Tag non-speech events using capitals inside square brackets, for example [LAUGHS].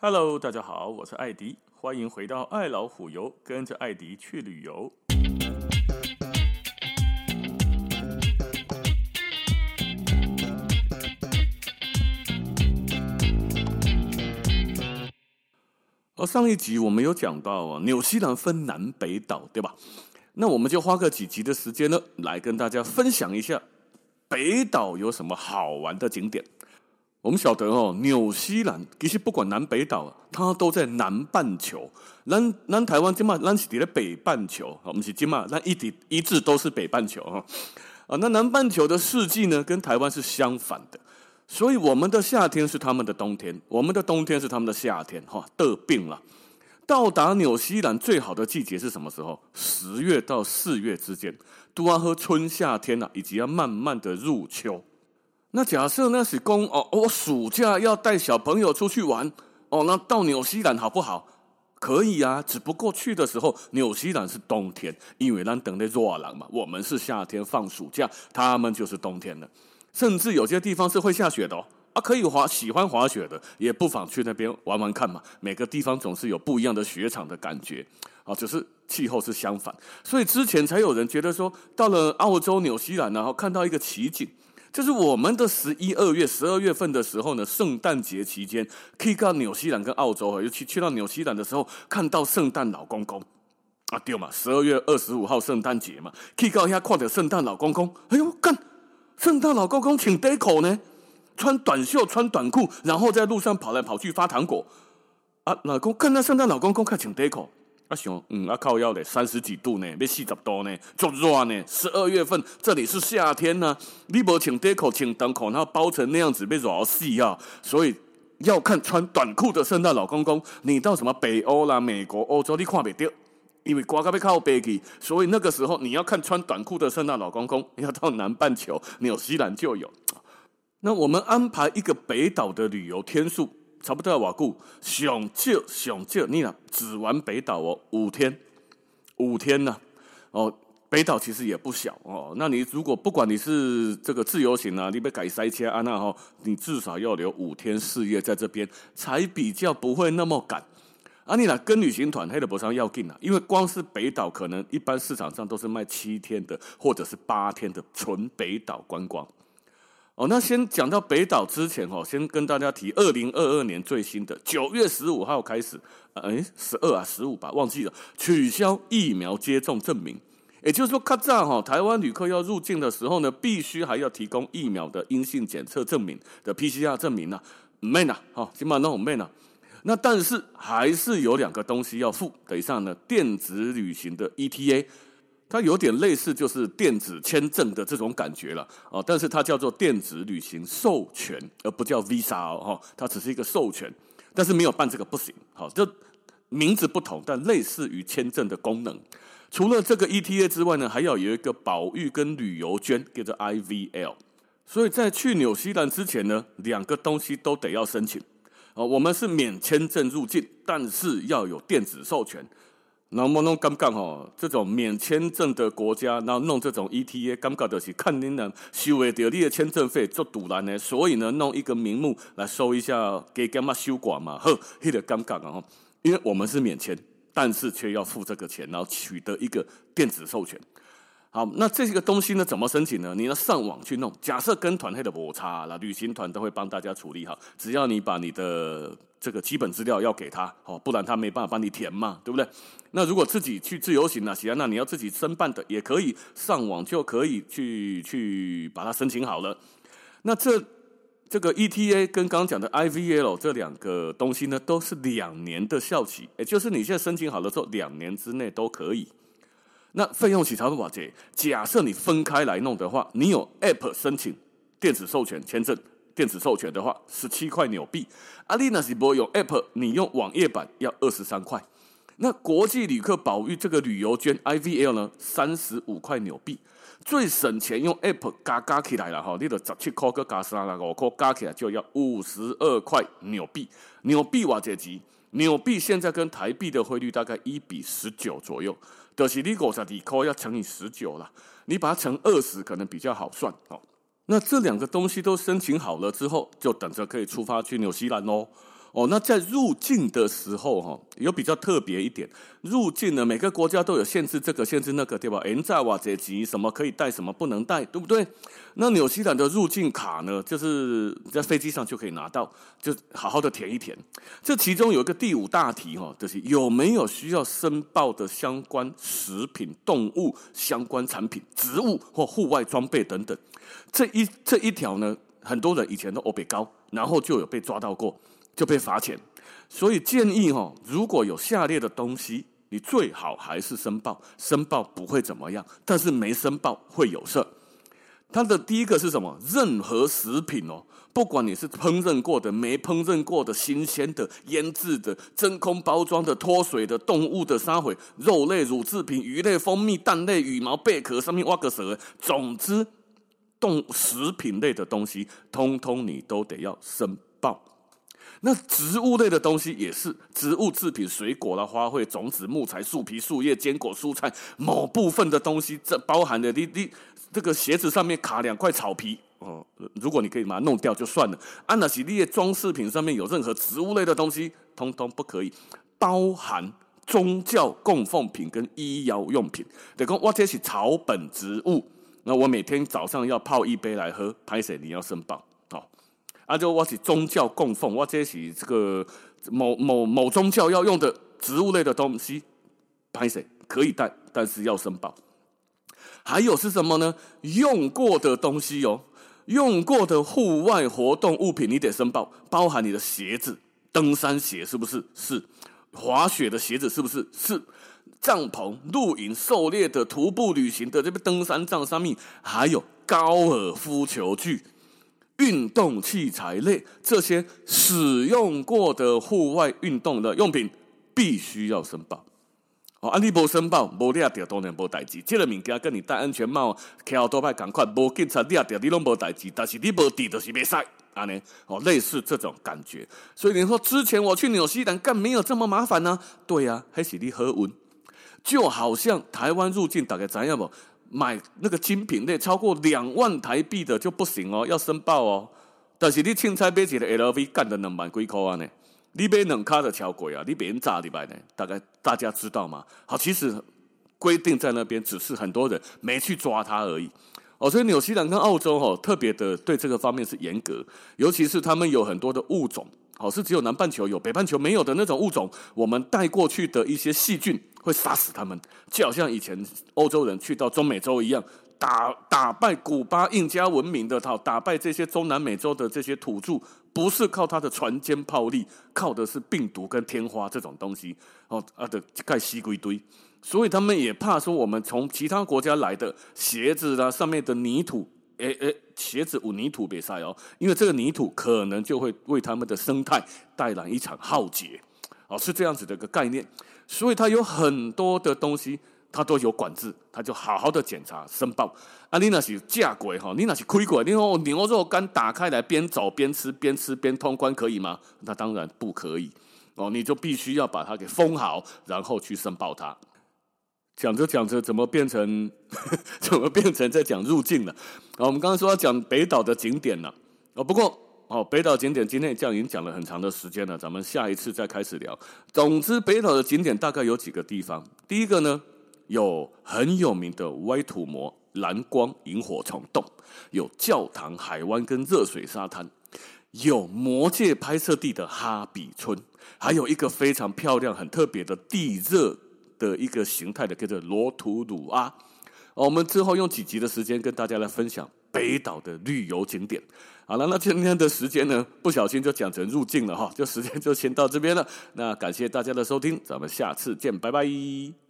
Hello，大家好，我是艾迪，欢迎回到爱老虎游，跟着艾迪去旅游。而上一集我们有讲到啊，纽西兰分南北岛，对吧？那我们就花个几集的时间呢，来跟大家分享一下北岛有什么好玩的景点。我们晓得哦，纽西兰其实不管南北岛，它都在南半球。南南台湾今嘛，咱是在北半球，我们是今嘛，咱一直一直都是北半球哈。啊，那南半球的四季呢，跟台湾是相反的，所以我们的夏天是他们的冬天，我们的冬天是他们的夏天，哈，得病了。到达纽西兰最好的季节是什么时候？十月到四月之间，都要喝春夏天啊，以及要慢慢的入秋。那假设那是公哦，我暑假要带小朋友出去玩哦，那到纽西兰好不好？可以啊，只不过去的时候纽西兰是冬天，因为咱等的热浪嘛，我们是夏天放暑假，他们就是冬天了。甚至有些地方是会下雪的哦。啊，可以滑，喜欢滑雪的也不妨去那边玩玩看嘛。每个地方总是有不一样的雪场的感觉啊，只是气候是相反，所以之前才有人觉得说，到了澳洲、纽西兰，然后看到一个奇景，就是我们的十一二月、十二月份的时候呢，圣诞节期间可以到纽西兰跟澳洲，尤其去到纽西兰的时候，看到圣诞老公公啊，对嘛，十二月二十五号圣诞节嘛，可以到一下看到圣诞老公公，哎呦，干，圣诞老公公请戴口呢。穿短袖，穿短裤，然后在路上跑来跑去发糖果。啊，老公看那圣诞老公公看穿短裤，啊想，嗯，啊靠腰嘞，三十几度呢，要四十度呢，足热呢。十二月份这里是夏天呢，你无穿短裤，穿短裤，然后包成那样子，要热死啊！所以要看穿短裤的圣诞老公公。你到什么北欧啦、美国、欧洲，你看不到，因为刮到要靠北去，所以那个时候你要看穿短裤的圣诞老公公，要到南半球纽西兰就有。那我们安排一个北岛的旅游天数，差不多要瓦固，上少上少，你俩只玩北岛哦，五天，五天呐，哦，北岛其实也不小哦。那你如果不管你是这个自由行啊，你被改塞车啊，那哈，你至少要留五天四夜在这边，才比较不会那么赶。啊，你呢跟旅行团黑的不上要紧啊，因为光是北岛可能一般市场上都是卖七天的，或者是八天的纯北岛观光。哦，那先讲到北岛之前哦，先跟大家提二零二二年最新的九月十五号开始，哎，十二啊十五吧，忘记了取消疫苗接种证明，也就是说，卡扎哈台湾旅客要入境的时候呢，必须还要提供疫苗的阴性检测证明的 PCR 证明呐，没呐，哈，起码那种没呐，那但是还是有两个东西要付，等一下呢，电子旅行的 ETA。它有点类似，就是电子签证的这种感觉了哦，但是它叫做电子旅行授权，而不叫 Visa 哦，它只是一个授权，但是没有办这个不行，好，就名字不同，但类似于签证的功能。除了这个 ETA 之外呢，还要有一个保育跟旅游捐，叫做 IVL。所以在去纽西兰之前呢，两个东西都得要申请哦。我们是免签证入境，但是要有电子授权。那么侬感觉哦？这种免签证的国家，然后弄这种 ETA，感觉就是看你能收得到你的签证费做赌烂呢？所以呢，弄一个名目来收一下，给干嘛收管嘛？呵，那个尴尬啊！因为我们是免签，但是却要付这个钱，然后取得一个电子授权。好，那这个东西呢，怎么申请呢？你要上网去弄。假设跟团黑的摩擦了，旅行团都会帮大家处理好。只要你把你的这个基本资料要给他，哦，不然他没办法帮你填嘛，对不对？那如果自己去自由行啊，行啊，那你要自己申办的也可以，上网就可以去去把它申请好了。那这这个 ETA 跟刚刚讲的 IVL 这两个东西呢，都是两年的效期，也就是你现在申请好了之后，两年之内都可以。那费用起差不多少？假设你分开来弄的话，你有 App 申请电子授权签证，电子授权的话十七块纽币。阿丽娜是不用 App，你用网页版要二十三块。那国际旅客保育这个旅游券 IVL 呢，三十五块纽币。最省钱用 App 加加起来了哈，你的十七块个加三十五块加起来就要五十二块纽币。纽币瓦这级，纽币现在跟台币的汇率大概一比十九左右。就是你五十二块要乘以十九了，你把它乘二十可能比较好算哦。那这两个东西都申请好了之后，就等着可以出发去纽西兰喽。哦那在入境的时候哈，有比较特别一点。入境呢，每个国家都有限制，这个限制那个，对吧？人在瓦这级什么可以带，什么不能带，对不对？那纽西兰的入境卡呢，就是在飞机上就可以拿到，就好好的填一填。这其中有一个第五大题哈，就是有没有需要申报的相关食品、动物相关产品、植物或户外装备等等。这一这一条呢，很多人以前都欧北高，然后就有被抓到过，就被罚钱。所以建议哈，如果有下列的东西，你最好还是申报，申报不会怎么样，但是没申报会有事。它的第一个是什么？任何食品哦，不管你是烹饪过的、没烹饪过的、新鲜的、腌制的、真空包装的、脱水的、动物的沙毁、肉类、乳制品、鱼类、蜂蜜、蛋类、羽毛、贝壳上面挖个蛇，总之动食品类的东西，通通你都得要申报。那植物类的东西也是植物制品，水果啦、花卉、种子、木材、树皮、树叶、坚果、蔬菜某部分的东西，这包含的你你这个鞋子上面卡两块草皮哦，如果你可以把它弄掉就算了。安娜西利叶装饰品上面有任何植物类的东西，通通不可以，包含宗教供奉品跟医药用品。等于说我这是草本植物，那我每天早上要泡一杯来喝，拍谁你要申报。啊，就我是宗教供奉，我这是这个某某某宗教要用的植物类的东西，拍谁可以带，但是要申报。还有是什么呢？用过的东西哦，用过的户外活动物品你得申报，包含你的鞋子，登山鞋是不是？是。滑雪的鞋子是不是？是。帐篷、露营、狩猎的、徒步旅行的这边登山杖上面，还有高尔夫球具。运动器材类这些使用过的户外运动的用品，必须要申报。哦，啊，你不申报，无你也掉当然无代志。这个物件跟你戴安全帽、骑多派赶快，无警察你也掉，你拢无代志。但是你无滴就是没赛，安尼哦，类似这种感觉。所以你说之前我去纽西兰，干没有这么麻烦呢？对呀，还是你好运。就好像台湾入境，大概怎样不？买那个精品类超过两万台币的就不行哦，要申报哦。但是你凊彩买一个 LV 干的两万几块呢？你买两卡的超贵啊，你别人炸你买呢？大概大家知道吗？好，其实规定在那边，只是很多人没去抓它而已。哦，所以纽西兰跟澳洲哦，特别的对这个方面是严格，尤其是他们有很多的物种。哦，是只有南半球有，北半球没有的那种物种。我们带过去的一些细菌会杀死他们，就好像以前欧洲人去到中美洲一样，打打败古巴印加文明的，套打败这些中南美洲的这些土著，不是靠他的船坚炮利，靠的是病毒跟天花这种东西。哦啊的盖西归堆，所以他们也怕说我们从其他国家来的鞋子啦，上面的泥土。诶诶，鞋子污泥土别晒哦，因为这个泥土可能就会为他们的生态带来一场浩劫，哦，是这样子的一个概念。所以它有很多的东西，它都有管制，它就好好的检查申报。啊，你那是架轨哈，你那是亏鬼，你说牛肉干打开来边走边吃边吃边通关可以吗？那当然不可以哦，你就必须要把它给封好，然后去申报它。讲着讲着，怎么变成 [LAUGHS] 怎么变成在讲入境了？啊，我们刚刚说要讲北岛的景点了。哦，不过哦，北岛景点今天这样已经讲了很长的时间了，咱们下一次再开始聊。总之，北岛的景点大概有几个地方。第一个呢，有很有名的歪土模蓝光萤火虫洞，有教堂、海湾跟热水沙滩，有魔界拍摄地的哈比村，还有一个非常漂亮、很特别的地热。的一个形态的叫做罗图鲁阿，我们之后用几集的时间跟大家来分享北岛的旅游景点。好了，那今天的时间呢，不小心就讲成入境了哈，就时间就先到这边了。那感谢大家的收听，咱们下次见，拜拜。